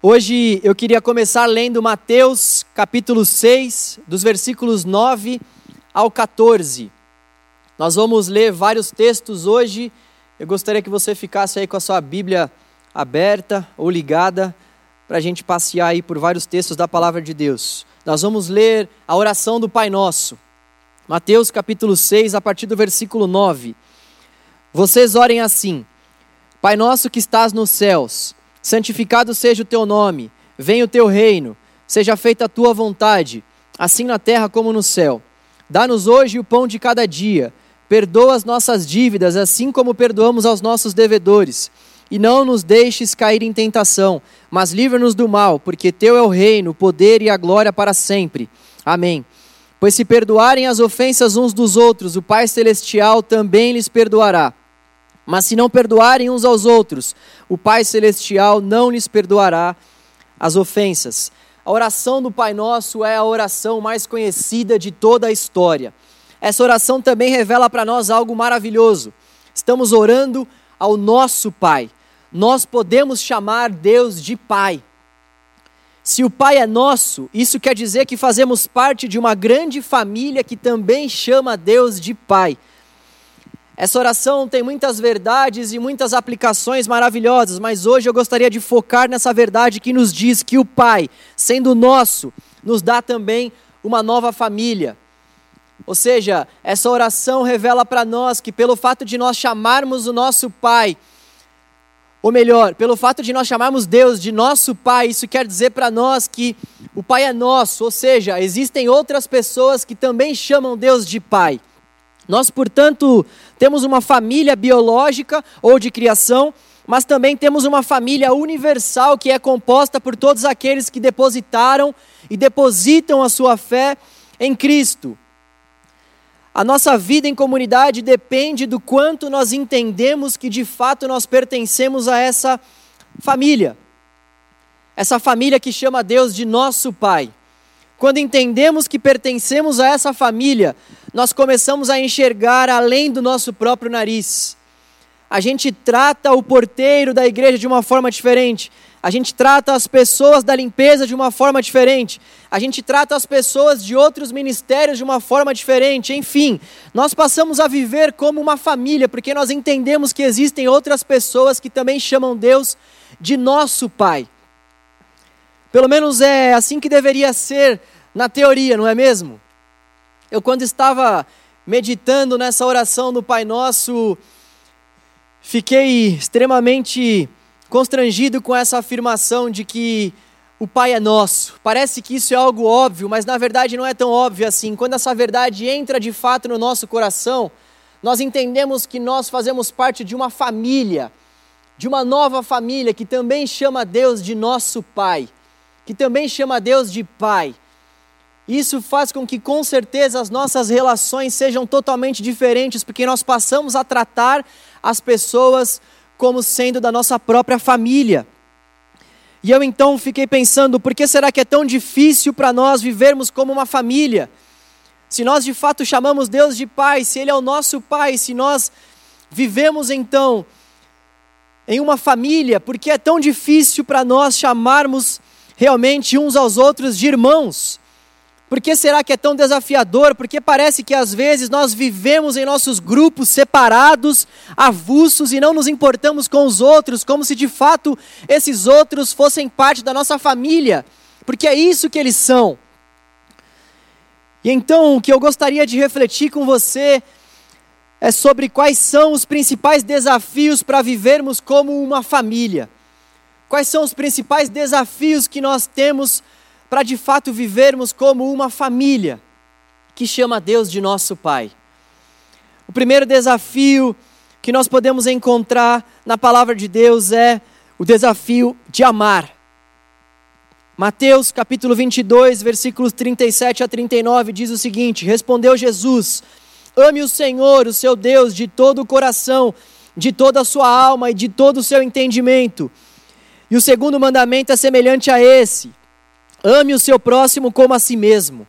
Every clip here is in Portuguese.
Hoje eu queria começar lendo Mateus capítulo 6, dos versículos 9 ao 14. Nós vamos ler vários textos hoje. Eu gostaria que você ficasse aí com a sua Bíblia aberta ou ligada para a gente passear aí por vários textos da palavra de Deus. Nós vamos ler a oração do Pai Nosso. Mateus capítulo 6, a partir do versículo 9. Vocês orem assim: Pai nosso que estás nos céus, santificado seja o teu nome, venha o teu reino, seja feita a tua vontade, assim na terra como no céu. Dá-nos hoje o pão de cada dia. Perdoa as nossas dívidas, assim como perdoamos aos nossos devedores. E não nos deixes cair em tentação, mas livra-nos do mal, porque teu é o reino, o poder e a glória para sempre. Amém. Pois se perdoarem as ofensas uns dos outros, o Pai Celestial também lhes perdoará. Mas se não perdoarem uns aos outros, o Pai Celestial não lhes perdoará as ofensas. A oração do Pai Nosso é a oração mais conhecida de toda a história. Essa oração também revela para nós algo maravilhoso. Estamos orando ao nosso Pai. Nós podemos chamar Deus de Pai. Se o Pai é nosso, isso quer dizer que fazemos parte de uma grande família que também chama Deus de Pai. Essa oração tem muitas verdades e muitas aplicações maravilhosas, mas hoje eu gostaria de focar nessa verdade que nos diz que o Pai, sendo nosso, nos dá também uma nova família. Ou seja, essa oração revela para nós que, pelo fato de nós chamarmos o nosso Pai, ou melhor, pelo fato de nós chamarmos Deus de nosso Pai, isso quer dizer para nós que o Pai é nosso, ou seja, existem outras pessoas que também chamam Deus de Pai. Nós, portanto, temos uma família biológica ou de criação, mas também temos uma família universal que é composta por todos aqueles que depositaram e depositam a sua fé em Cristo. A nossa vida em comunidade depende do quanto nós entendemos que de fato nós pertencemos a essa família. Essa família que chama Deus de nosso Pai. Quando entendemos que pertencemos a essa família, nós começamos a enxergar além do nosso próprio nariz. A gente trata o porteiro da igreja de uma forma diferente. A gente trata as pessoas da limpeza de uma forma diferente. A gente trata as pessoas de outros ministérios de uma forma diferente. Enfim, nós passamos a viver como uma família, porque nós entendemos que existem outras pessoas que também chamam Deus de nosso Pai. Pelo menos é assim que deveria ser na teoria, não é mesmo? Eu, quando estava meditando nessa oração do Pai Nosso, fiquei extremamente constrangido com essa afirmação de que o Pai é nosso. Parece que isso é algo óbvio, mas na verdade não é tão óbvio assim. Quando essa verdade entra de fato no nosso coração, nós entendemos que nós fazemos parte de uma família, de uma nova família que também chama Deus de nosso Pai que também chama Deus de Pai. Isso faz com que, com certeza, as nossas relações sejam totalmente diferentes, porque nós passamos a tratar as pessoas como sendo da nossa própria família. E eu então fiquei pensando, por que será que é tão difícil para nós vivermos como uma família? Se nós de fato chamamos Deus de Pai, se Ele é o nosso Pai, se nós vivemos então em uma família, por que é tão difícil para nós chamarmos realmente uns aos outros de irmãos. Por que será que é tão desafiador? Porque parece que às vezes nós vivemos em nossos grupos separados, avulsos e não nos importamos com os outros, como se de fato esses outros fossem parte da nossa família, porque é isso que eles são. E então o que eu gostaria de refletir com você é sobre quais são os principais desafios para vivermos como uma família. Quais são os principais desafios que nós temos para de fato vivermos como uma família que chama Deus de nosso Pai? O primeiro desafio que nós podemos encontrar na palavra de Deus é o desafio de amar. Mateus capítulo 22, versículos 37 a 39 diz o seguinte: Respondeu Jesus: Ame o Senhor, o seu Deus, de todo o coração, de toda a sua alma e de todo o seu entendimento. E o segundo mandamento é semelhante a esse: ame o seu próximo como a si mesmo.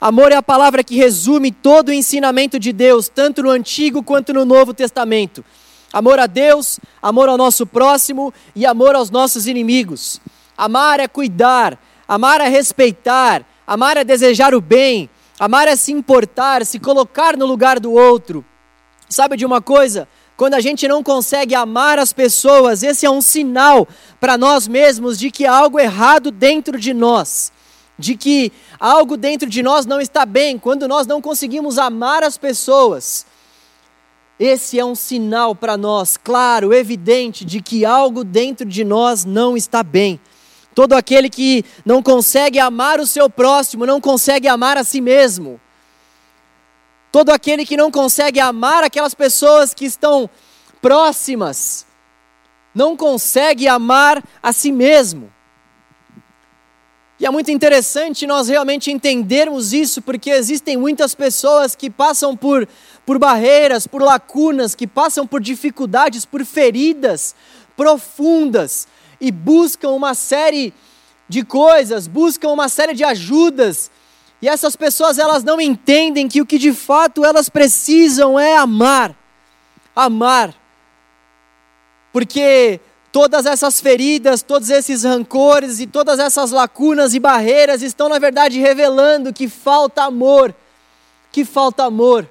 Amor é a palavra que resume todo o ensinamento de Deus, tanto no Antigo quanto no Novo Testamento. Amor a Deus, amor ao nosso próximo e amor aos nossos inimigos. Amar é cuidar, amar é respeitar, amar é desejar o bem, amar é se importar, se colocar no lugar do outro. Sabe de uma coisa? Quando a gente não consegue amar as pessoas, esse é um sinal para nós mesmos de que há algo errado dentro de nós, de que algo dentro de nós não está bem, quando nós não conseguimos amar as pessoas. Esse é um sinal para nós, claro, evidente, de que algo dentro de nós não está bem. Todo aquele que não consegue amar o seu próximo não consegue amar a si mesmo. Todo aquele que não consegue amar aquelas pessoas que estão próximas, não consegue amar a si mesmo. E é muito interessante nós realmente entendermos isso, porque existem muitas pessoas que passam por, por barreiras, por lacunas, que passam por dificuldades, por feridas profundas e buscam uma série de coisas, buscam uma série de ajudas e essas pessoas elas não entendem que o que de fato elas precisam é amar. Amar. Porque todas essas feridas, todos esses rancores e todas essas lacunas e barreiras estão na verdade revelando que falta amor. Que falta amor.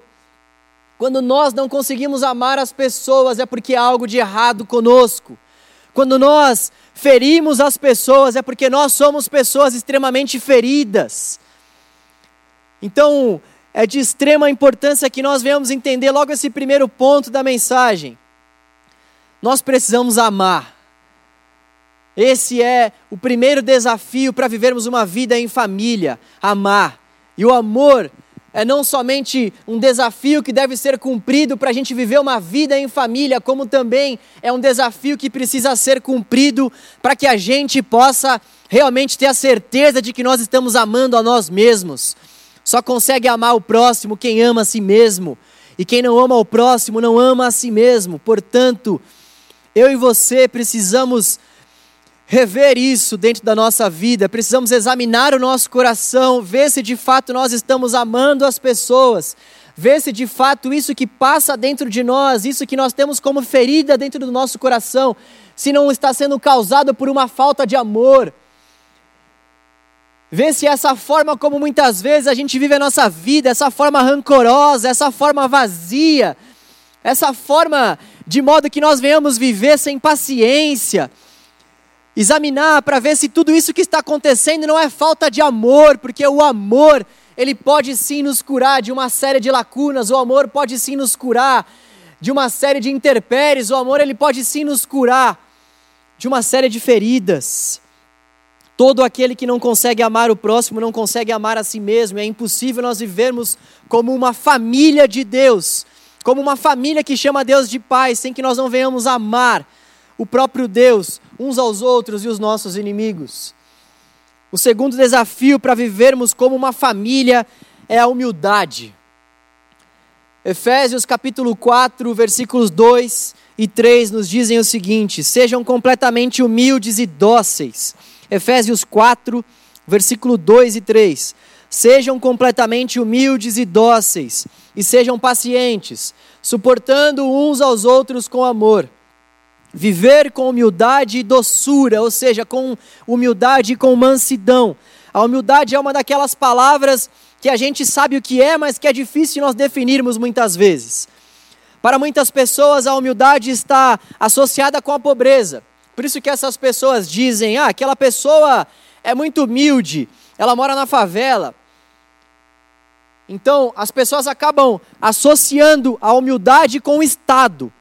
Quando nós não conseguimos amar as pessoas é porque há algo de errado conosco. Quando nós ferimos as pessoas é porque nós somos pessoas extremamente feridas. Então, é de extrema importância que nós venhamos entender logo esse primeiro ponto da mensagem. Nós precisamos amar. Esse é o primeiro desafio para vivermos uma vida em família: amar. E o amor é não somente um desafio que deve ser cumprido para a gente viver uma vida em família, como também é um desafio que precisa ser cumprido para que a gente possa realmente ter a certeza de que nós estamos amando a nós mesmos. Só consegue amar o próximo quem ama a si mesmo. E quem não ama o próximo não ama a si mesmo. Portanto, eu e você precisamos rever isso dentro da nossa vida, precisamos examinar o nosso coração, ver se de fato nós estamos amando as pessoas, ver se de fato isso que passa dentro de nós, isso que nós temos como ferida dentro do nosso coração, se não está sendo causado por uma falta de amor, Vê se essa forma como muitas vezes a gente vive a nossa vida, essa forma rancorosa, essa forma vazia, essa forma de modo que nós venhamos viver sem paciência. Examinar para ver se tudo isso que está acontecendo não é falta de amor, porque o amor, ele pode sim nos curar de uma série de lacunas, o amor pode sim nos curar de uma série de interpéries, o amor ele pode sim nos curar de uma série de feridas. Todo aquele que não consegue amar o próximo não consegue amar a si mesmo. É impossível nós vivermos como uma família de Deus, como uma família que chama Deus de Pai, sem que nós não venhamos amar o próprio Deus, uns aos outros e os nossos inimigos. O segundo desafio para vivermos como uma família é a humildade. Efésios capítulo 4, versículos 2 e 3 nos dizem o seguinte: Sejam completamente humildes e dóceis Efésios 4, versículo 2 e 3. Sejam completamente humildes e dóceis, e sejam pacientes, suportando uns aos outros com amor. Viver com humildade e doçura, ou seja, com humildade e com mansidão. A humildade é uma daquelas palavras que a gente sabe o que é, mas que é difícil nós definirmos muitas vezes. Para muitas pessoas, a humildade está associada com a pobreza. Por isso que essas pessoas dizem: ah, aquela pessoa é muito humilde, ela mora na favela. Então, as pessoas acabam associando a humildade com o Estado.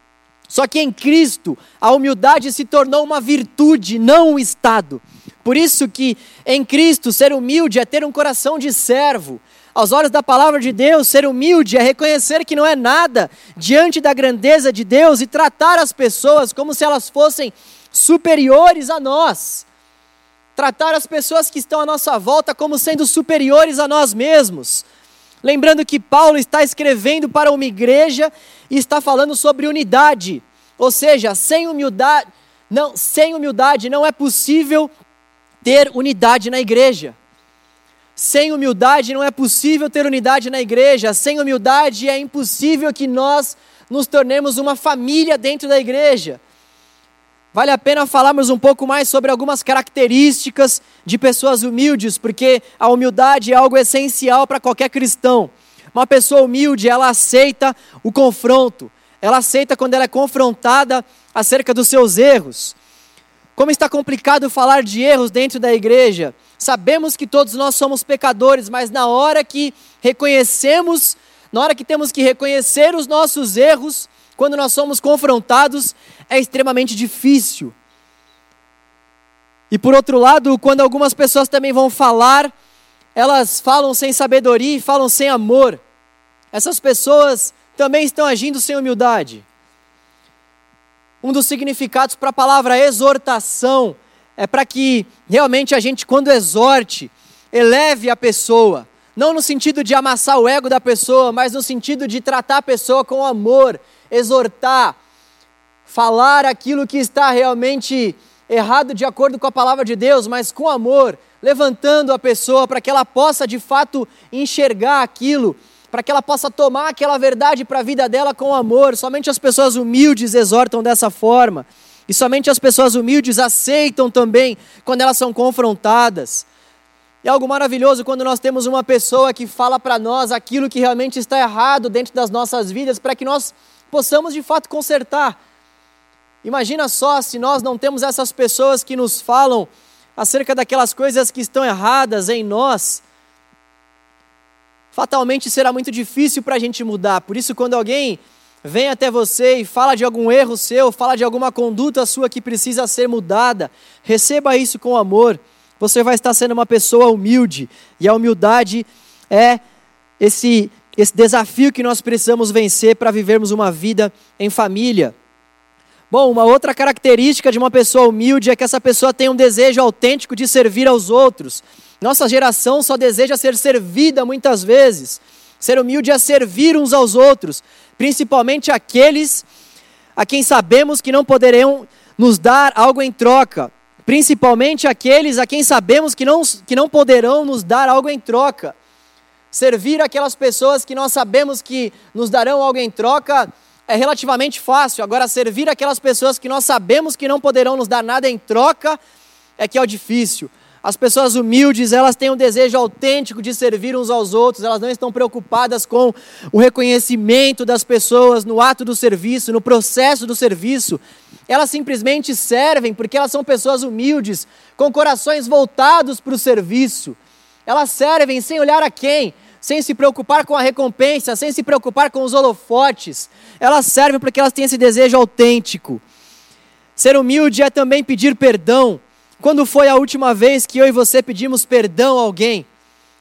Só que em Cristo, a humildade se tornou uma virtude, não um estado. Por isso que em Cristo ser humilde é ter um coração de servo. Aos olhos da palavra de Deus, ser humilde é reconhecer que não é nada diante da grandeza de Deus e tratar as pessoas como se elas fossem superiores a nós. Tratar as pessoas que estão à nossa volta como sendo superiores a nós mesmos. Lembrando que Paulo está escrevendo para uma igreja e está falando sobre unidade. Ou seja, sem humildade, não, sem humildade não é possível ter unidade na igreja. Sem humildade não é possível ter unidade na igreja. Sem humildade é impossível que nós nos tornemos uma família dentro da igreja. vale a pena falarmos um pouco mais sobre algumas características de pessoas humildes, porque a humildade é algo essencial para qualquer cristão. Uma pessoa humilde, ela aceita o confronto, ela aceita quando ela é confrontada acerca dos seus erros. Como está complicado falar de erros dentro da igreja. Sabemos que todos nós somos pecadores, mas na hora que reconhecemos, na hora que temos que reconhecer os nossos erros, quando nós somos confrontados, é extremamente difícil. E por outro lado, quando algumas pessoas também vão falar, elas falam sem sabedoria e falam sem amor. Essas pessoas também estão agindo sem humildade. Um dos significados para a palavra exortação é para que realmente a gente, quando exorte, eleve a pessoa. Não no sentido de amassar o ego da pessoa, mas no sentido de tratar a pessoa com amor, exortar, falar aquilo que está realmente errado de acordo com a palavra de Deus, mas com amor, levantando a pessoa para que ela possa de fato enxergar aquilo, para que ela possa tomar aquela verdade para a vida dela com amor. Somente as pessoas humildes exortam dessa forma. E somente as pessoas humildes aceitam também quando elas são confrontadas. É algo maravilhoso quando nós temos uma pessoa que fala para nós aquilo que realmente está errado dentro das nossas vidas, para que nós possamos de fato consertar. Imagina só se nós não temos essas pessoas que nos falam acerca daquelas coisas que estão erradas em nós. Fatalmente será muito difícil para a gente mudar. Por isso, quando alguém vem até você e fala de algum erro seu, fala de alguma conduta sua que precisa ser mudada, receba isso com amor você vai estar sendo uma pessoa humilde. E a humildade é esse, esse desafio que nós precisamos vencer para vivermos uma vida em família. Bom, uma outra característica de uma pessoa humilde é que essa pessoa tem um desejo autêntico de servir aos outros. Nossa geração só deseja ser servida muitas vezes. Ser humilde é servir uns aos outros, principalmente aqueles a quem sabemos que não poderão nos dar algo em troca principalmente aqueles a quem sabemos que não, que não poderão nos dar algo em troca. Servir aquelas pessoas que nós sabemos que nos darão algo em troca é relativamente fácil. Agora, servir aquelas pessoas que nós sabemos que não poderão nos dar nada em troca é que é o difícil. As pessoas humildes, elas têm um desejo autêntico de servir uns aos outros, elas não estão preocupadas com o reconhecimento das pessoas no ato do serviço, no processo do serviço. Elas simplesmente servem porque elas são pessoas humildes, com corações voltados para o serviço. Elas servem sem olhar a quem, sem se preocupar com a recompensa, sem se preocupar com os holofotes. Elas servem porque elas têm esse desejo autêntico. Ser humilde é também pedir perdão quando foi a última vez que eu e você pedimos perdão a alguém?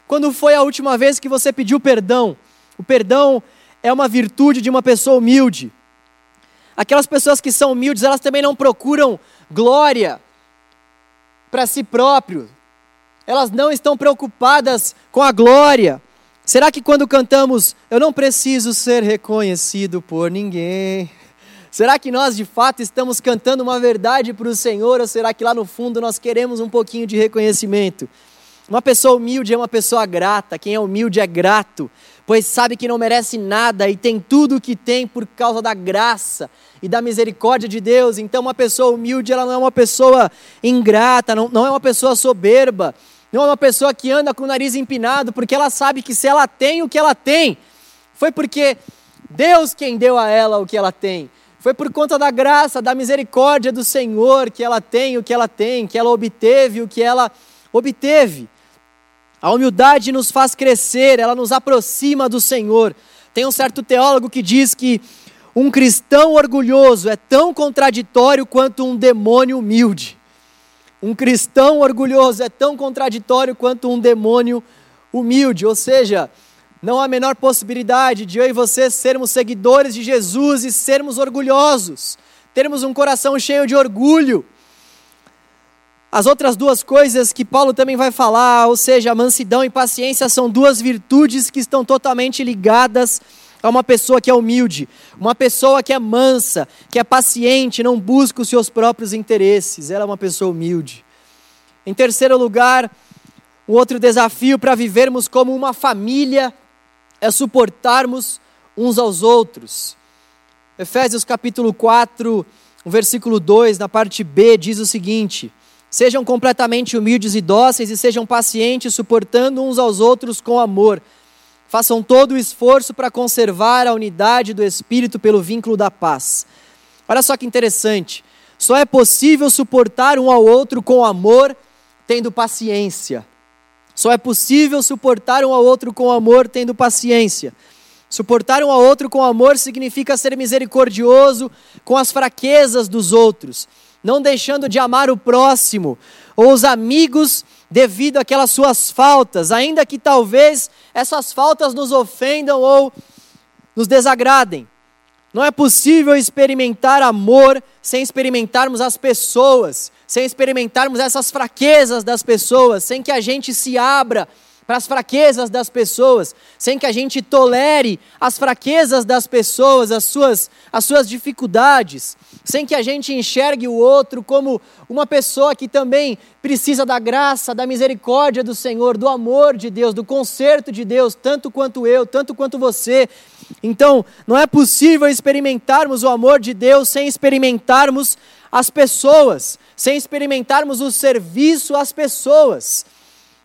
Quando foi a última vez que você pediu perdão? O perdão é uma virtude de uma pessoa humilde. Aquelas pessoas que são humildes, elas também não procuram glória para si próprio. Elas não estão preocupadas com a glória. Será que quando cantamos, eu não preciso ser reconhecido por ninguém? Será que nós de fato estamos cantando uma verdade para o Senhor ou será que lá no fundo nós queremos um pouquinho de reconhecimento? Uma pessoa humilde é uma pessoa grata, quem é humilde é grato, pois sabe que não merece nada e tem tudo o que tem por causa da graça e da misericórdia de Deus. Então, uma pessoa humilde, ela não é uma pessoa ingrata, não, não é uma pessoa soberba, não é uma pessoa que anda com o nariz empinado, porque ela sabe que se ela tem o que ela tem, foi porque Deus quem deu a ela o que ela tem. Foi por conta da graça, da misericórdia do Senhor que ela tem o que ela tem, que ela obteve o que ela obteve. A humildade nos faz crescer, ela nos aproxima do Senhor. Tem um certo teólogo que diz que um cristão orgulhoso é tão contraditório quanto um demônio humilde. Um cristão orgulhoso é tão contraditório quanto um demônio humilde, ou seja, não há a menor possibilidade de eu e você sermos seguidores de Jesus e sermos orgulhosos, termos um coração cheio de orgulho. As outras duas coisas que Paulo também vai falar, ou seja, mansidão e paciência, são duas virtudes que estão totalmente ligadas a uma pessoa que é humilde, uma pessoa que é mansa, que é paciente, não busca os seus próprios interesses. Ela é uma pessoa humilde. Em terceiro lugar, um outro desafio para vivermos como uma família é suportarmos uns aos outros. Efésios capítulo 4, o versículo 2, na parte B, diz o seguinte: Sejam completamente humildes e dóceis e sejam pacientes, suportando uns aos outros com amor. Façam todo o esforço para conservar a unidade do espírito pelo vínculo da paz. Olha só que interessante. Só é possível suportar um ao outro com amor, tendo paciência. Só é possível suportar um ao outro com amor, tendo paciência. Suportar um ao outro com amor significa ser misericordioso com as fraquezas dos outros não deixando de amar o próximo ou os amigos devido àquelas suas faltas, ainda que talvez essas faltas nos ofendam ou nos desagradem. Não é possível experimentar amor sem experimentarmos as pessoas, sem experimentarmos essas fraquezas das pessoas, sem que a gente se abra para as fraquezas das pessoas, sem que a gente tolere as fraquezas das pessoas, as suas, as suas dificuldades, sem que a gente enxergue o outro como uma pessoa que também precisa da graça, da misericórdia do Senhor, do amor de Deus, do conserto de Deus, tanto quanto eu, tanto quanto você. Então, não é possível experimentarmos o amor de Deus sem experimentarmos as pessoas, sem experimentarmos o serviço às pessoas.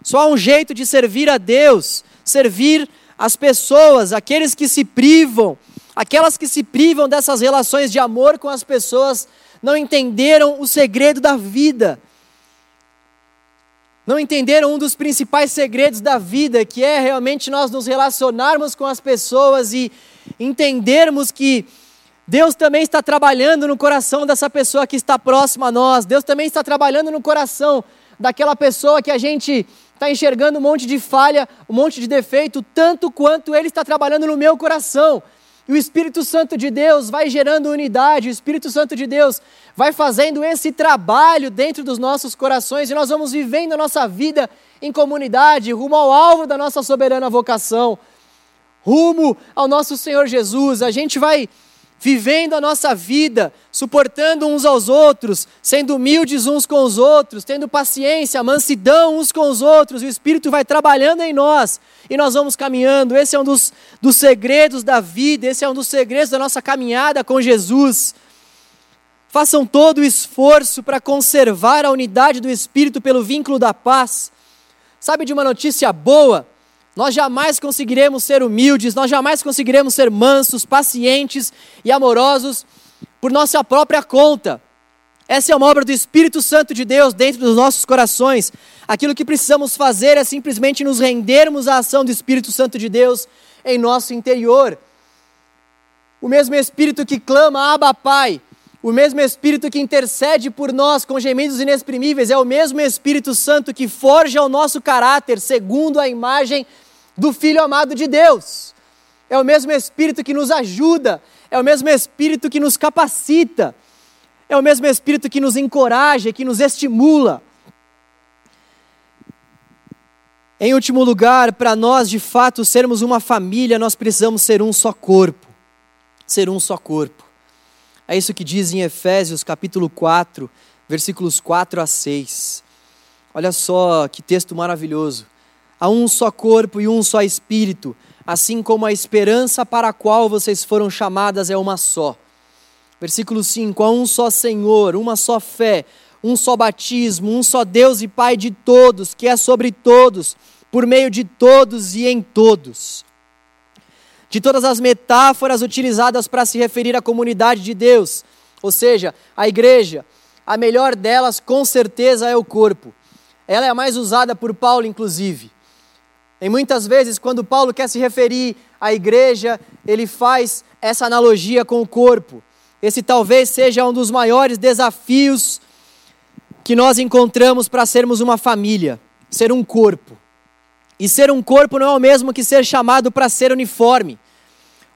Só há um jeito de servir a Deus, servir as pessoas, aqueles que se privam, aquelas que se privam dessas relações de amor com as pessoas, não entenderam o segredo da vida. Não entenderam um dos principais segredos da vida, que é realmente nós nos relacionarmos com as pessoas e entendermos que Deus também está trabalhando no coração dessa pessoa que está próxima a nós. Deus também está trabalhando no coração daquela pessoa que a gente está enxergando um monte de falha, um monte de defeito, tanto quanto Ele está trabalhando no meu coração. E o Espírito Santo de Deus vai gerando unidade, o Espírito Santo de Deus vai fazendo esse trabalho dentro dos nossos corações e nós vamos vivendo a nossa vida em comunidade, rumo ao alvo da nossa soberana vocação, rumo ao nosso Senhor Jesus. A gente vai vivendo a nossa vida, suportando uns aos outros, sendo humildes uns com os outros, tendo paciência, mansidão uns com os outros, o Espírito vai trabalhando em nós e nós vamos caminhando. Esse é um dos, dos segredos da vida, esse é um dos segredos da nossa caminhada com Jesus. Façam todo o esforço para conservar a unidade do Espírito pelo vínculo da paz. Sabe de uma notícia boa? Nós jamais conseguiremos ser humildes, nós jamais conseguiremos ser mansos, pacientes e amorosos por nossa própria conta. Essa é uma obra do Espírito Santo de Deus dentro dos nossos corações. Aquilo que precisamos fazer é simplesmente nos rendermos à ação do Espírito Santo de Deus em nosso interior. O mesmo Espírito que clama, Abba Pai, o mesmo Espírito que intercede por nós com gemidos inexprimíveis, é o mesmo Espírito Santo que forja o nosso caráter segundo a imagem do Filho amado de Deus. É o mesmo Espírito que nos ajuda, é o mesmo Espírito que nos capacita, é o mesmo Espírito que nos encoraja, que nos estimula. Em último lugar, para nós de fato sermos uma família, nós precisamos ser um só corpo. Ser um só corpo. É isso que diz em Efésios capítulo 4, versículos 4 a 6. Olha só que texto maravilhoso. Há um só corpo e um só espírito, assim como a esperança para a qual vocês foram chamadas é uma só. Versículo 5: Há um só Senhor, uma só fé, um só batismo, um só Deus e Pai de todos, que é sobre todos, por meio de todos e em todos. De todas as metáforas utilizadas para se referir à comunidade de Deus, ou seja, a igreja, a melhor delas com certeza é o corpo. Ela é a mais usada por Paulo, inclusive. E muitas vezes, quando Paulo quer se referir à igreja, ele faz essa analogia com o corpo. Esse talvez seja um dos maiores desafios que nós encontramos para sermos uma família, ser um corpo. E ser um corpo não é o mesmo que ser chamado para ser uniforme.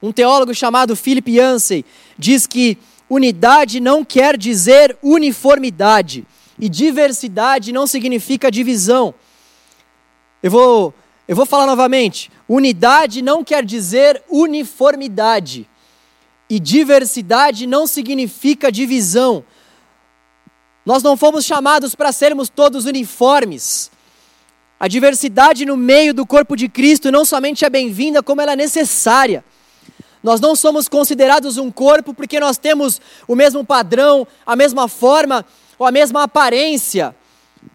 Um teólogo chamado Philip Yancey diz que unidade não quer dizer uniformidade e diversidade não significa divisão. Eu vou eu vou falar novamente: unidade não quer dizer uniformidade, e diversidade não significa divisão. Nós não fomos chamados para sermos todos uniformes. A diversidade no meio do corpo de Cristo não somente é bem-vinda, como ela é necessária. Nós não somos considerados um corpo porque nós temos o mesmo padrão, a mesma forma ou a mesma aparência.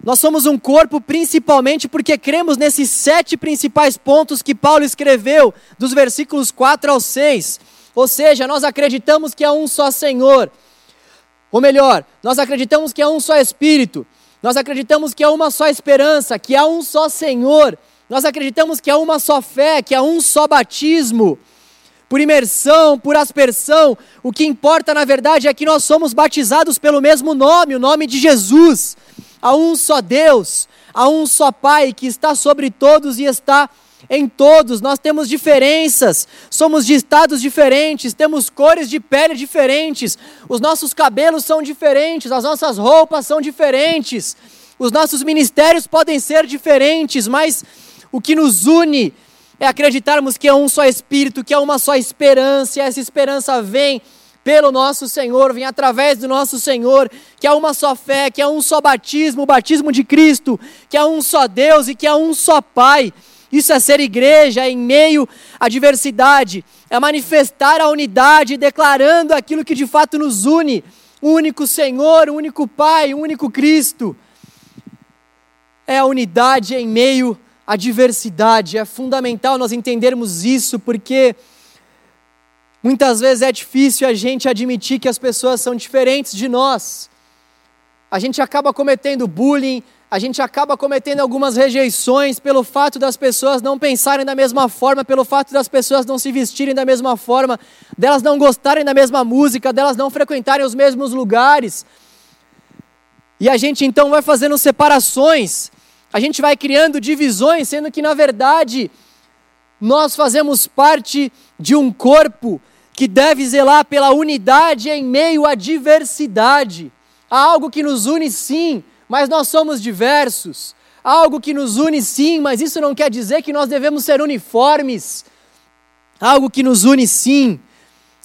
Nós somos um corpo principalmente porque cremos nesses sete principais pontos que Paulo escreveu, dos versículos 4 ao 6. Ou seja, nós acreditamos que há um só Senhor. Ou melhor, nós acreditamos que há um só Espírito. Nós acreditamos que há uma só esperança, que há um só Senhor. Nós acreditamos que há uma só fé, que há um só batismo. Por imersão, por aspersão, o que importa na verdade é que nós somos batizados pelo mesmo nome, o nome de Jesus. Há um só Deus, há um só Pai que está sobre todos e está em todos. Nós temos diferenças, somos de estados diferentes, temos cores de pele diferentes, os nossos cabelos são diferentes, as nossas roupas são diferentes, os nossos ministérios podem ser diferentes, mas o que nos une é acreditarmos que é um só Espírito, que é uma só esperança, e essa esperança vem pelo nosso Senhor, vem através do nosso Senhor, que há uma só fé, que há um só batismo, o batismo de Cristo, que há um só Deus e que há um só Pai. Isso é ser igreja em meio à diversidade, é manifestar a unidade, declarando aquilo que de fato nos une: único Senhor, único Pai, único Cristo. É a unidade em meio à diversidade. É fundamental nós entendermos isso, porque muitas vezes é difícil a gente admitir que as pessoas são diferentes de nós. A gente acaba cometendo bullying, a gente acaba cometendo algumas rejeições pelo fato das pessoas não pensarem da mesma forma, pelo fato das pessoas não se vestirem da mesma forma, delas não gostarem da mesma música, delas não frequentarem os mesmos lugares. E a gente então vai fazendo separações, a gente vai criando divisões, sendo que na verdade nós fazemos parte de um corpo que deve zelar pela unidade em meio à diversidade. Há algo que nos une sim, mas nós somos diversos. Há algo que nos une sim, mas isso não quer dizer que nós devemos ser uniformes. Há algo que nos une sim.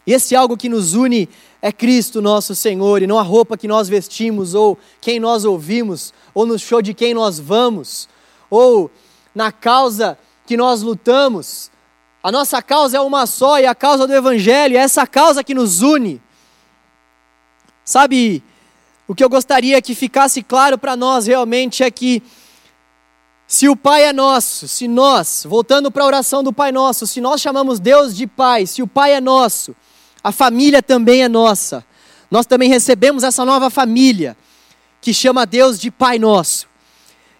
E esse algo que nos une é Cristo nosso Senhor, e não a roupa que nós vestimos, ou quem nós ouvimos, ou no show de quem nós vamos, ou na causa que nós lutamos. A nossa causa é uma só, e a causa do Evangelho é essa causa que nos une. Sabe, o que eu gostaria que ficasse claro para nós realmente é que se o Pai é nosso, se nós, voltando para a oração do Pai Nosso, se nós chamamos Deus de Pai, se o Pai é nosso, a família também é nossa. Nós também recebemos essa nova família que chama Deus de Pai Nosso.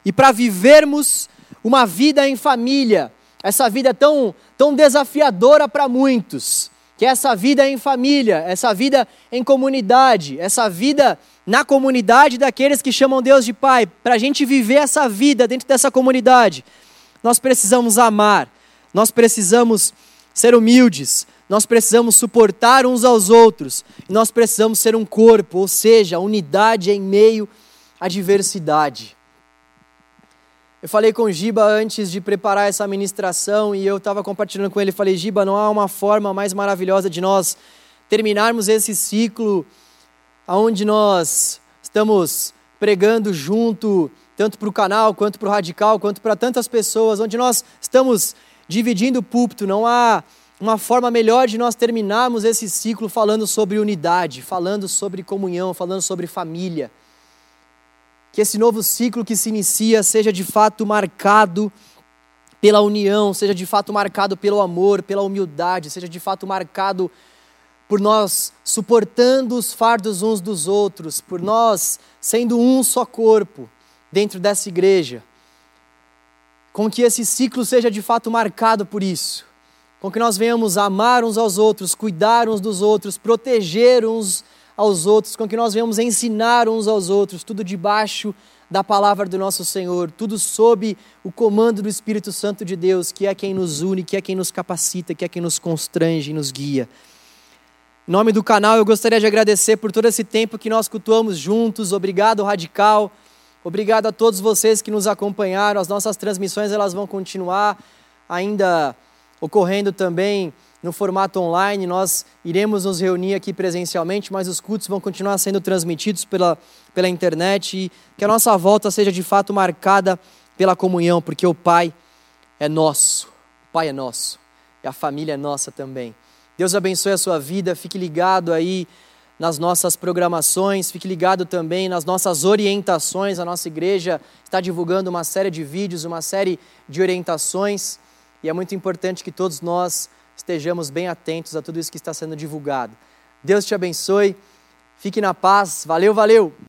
E para vivermos uma vida em família, essa vida tão, tão desafiadora para muitos, que é essa vida em família, essa vida em comunidade, essa vida na comunidade daqueles que chamam Deus de Pai, para a gente viver essa vida dentro dessa comunidade, nós precisamos amar, nós precisamos ser humildes, nós precisamos suportar uns aos outros, nós precisamos ser um corpo, ou seja, unidade em meio à diversidade. Eu falei com o Giba antes de preparar essa ministração e eu estava compartilhando com ele. Falei, Giba, não há uma forma mais maravilhosa de nós terminarmos esse ciclo onde nós estamos pregando junto, tanto para o canal, quanto para o radical, quanto para tantas pessoas, onde nós estamos dividindo o púlpito. Não há uma forma melhor de nós terminarmos esse ciclo falando sobre unidade, falando sobre comunhão, falando sobre família. Que esse novo ciclo que se inicia seja de fato marcado pela união, seja de fato marcado pelo amor, pela humildade, seja de fato marcado por nós suportando os fardos uns dos outros, por nós sendo um só corpo dentro dessa igreja. Com que esse ciclo seja de fato marcado por isso. Com que nós venhamos amar uns aos outros, cuidar uns dos outros, proteger uns aos outros, com que nós venhamos ensinar uns aos outros, tudo debaixo da palavra do nosso Senhor, tudo sob o comando do Espírito Santo de Deus, que é quem nos une, que é quem nos capacita, que é quem nos constrange e nos guia. Em nome do canal, eu gostaria de agradecer por todo esse tempo que nós cultuamos juntos. Obrigado, Radical. Obrigado a todos vocês que nos acompanharam. As nossas transmissões elas vão continuar ainda ocorrendo também no formato online. Nós iremos nos reunir aqui presencialmente, mas os cultos vão continuar sendo transmitidos pela, pela internet e que a nossa volta seja de fato marcada pela comunhão, porque o Pai é nosso, o Pai é nosso e a família é nossa também. Deus abençoe a sua vida, fique ligado aí nas nossas programações, fique ligado também nas nossas orientações. A nossa igreja está divulgando uma série de vídeos, uma série de orientações, e é muito importante que todos nós estejamos bem atentos a tudo isso que está sendo divulgado. Deus te abençoe, fique na paz, valeu, valeu!